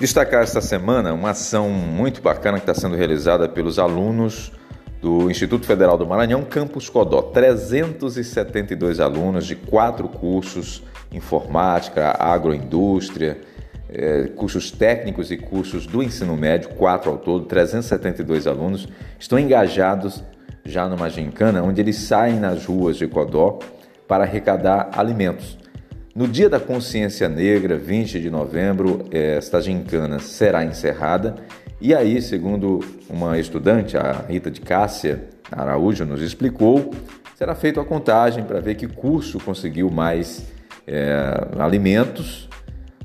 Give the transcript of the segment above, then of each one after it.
Destacar esta semana uma ação muito bacana que está sendo realizada pelos alunos do Instituto Federal do Maranhão, Campus Codó. 372 alunos de quatro cursos: informática, agroindústria, eh, cursos técnicos e cursos do ensino médio, quatro ao todo, 372 alunos, estão engajados já numa gincana onde eles saem nas ruas de Codó para arrecadar alimentos. No dia da consciência negra, 20 de novembro, esta gincana será encerrada e aí, segundo uma estudante, a Rita de Cássia Araújo, nos explicou, será feita a contagem para ver que curso conseguiu mais é, alimentos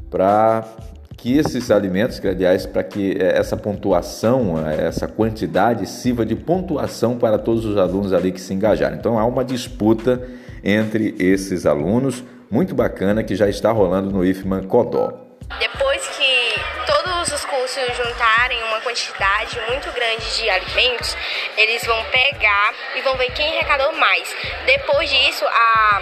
para que esses alimentos, que aliás, para que essa pontuação, essa quantidade sirva de pontuação para todos os alunos ali que se engajaram. Então há uma disputa entre esses alunos muito bacana que já está rolando no IFMA Codó. Depois que todos os cursos juntarem uma quantidade muito grande de alimentos, eles vão pegar e vão ver quem arrecadou mais. Depois disso, a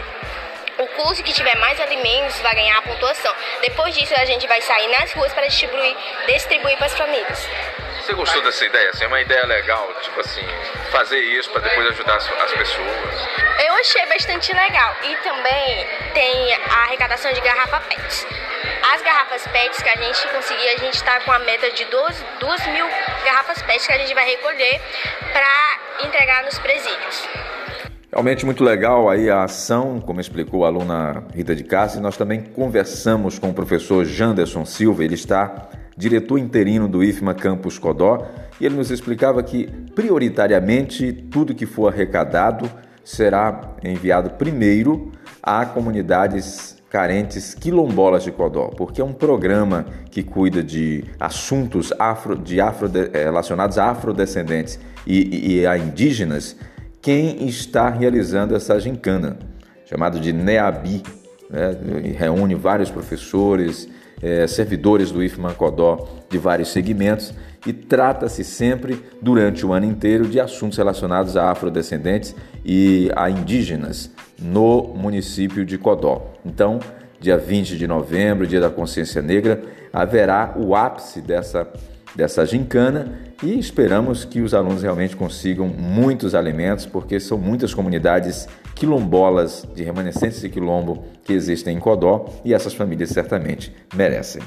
o curso que tiver mais alimentos vai ganhar a pontuação. Depois disso, a gente vai sair nas ruas para distribuir, distribuir para as famílias. Você gostou dessa ideia? Assim, é uma ideia legal, tipo assim, fazer isso para depois ajudar as, as pessoas. Eu achei bastante legal. E também tem a arrecadação de garrafa PET. As garrafas PET que a gente conseguir, a gente está com a meta de 2, 2 mil garrafas PET que a gente vai recolher para entregar nos presídios. Realmente muito legal aí a ação, como explicou a aluna Rita de Cássia. Nós também conversamos com o professor Janderson Silva, ele está diretor interino do IFMA Campus Codó, e ele nos explicava que, prioritariamente, tudo que for arrecadado será enviado primeiro a comunidades carentes quilombolas de Codó, porque é um programa que cuida de assuntos afro, de afro, eh, relacionados a afrodescendentes e, e a indígenas, quem está realizando essa gincana, chamado de NEABI, né? reúne vários professores, é, servidores do IFMA Codó de vários segmentos e trata-se sempre, durante o ano inteiro, de assuntos relacionados a afrodescendentes e a indígenas no município de Codó. Então, dia 20 de novembro, dia da consciência negra, haverá o ápice dessa, dessa gincana e esperamos que os alunos realmente consigam muitos alimentos, porque são muitas comunidades quilombolas de remanescentes de quilombo que existem em Codó e essas famílias certamente merecem.